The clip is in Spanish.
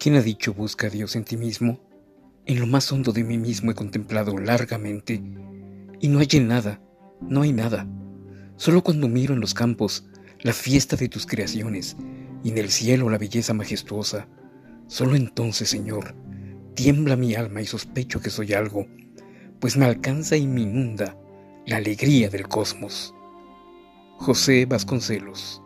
¿Quién ha dicho busca a Dios en ti mismo? En lo más hondo de mí mismo he contemplado largamente y no hay nada, no hay nada. Solo cuando miro en los campos la fiesta de tus creaciones y en el cielo la belleza majestuosa, solo entonces, Señor, tiembla mi alma y sospecho que soy algo, pues me alcanza y me inunda la alegría del cosmos. José Vasconcelos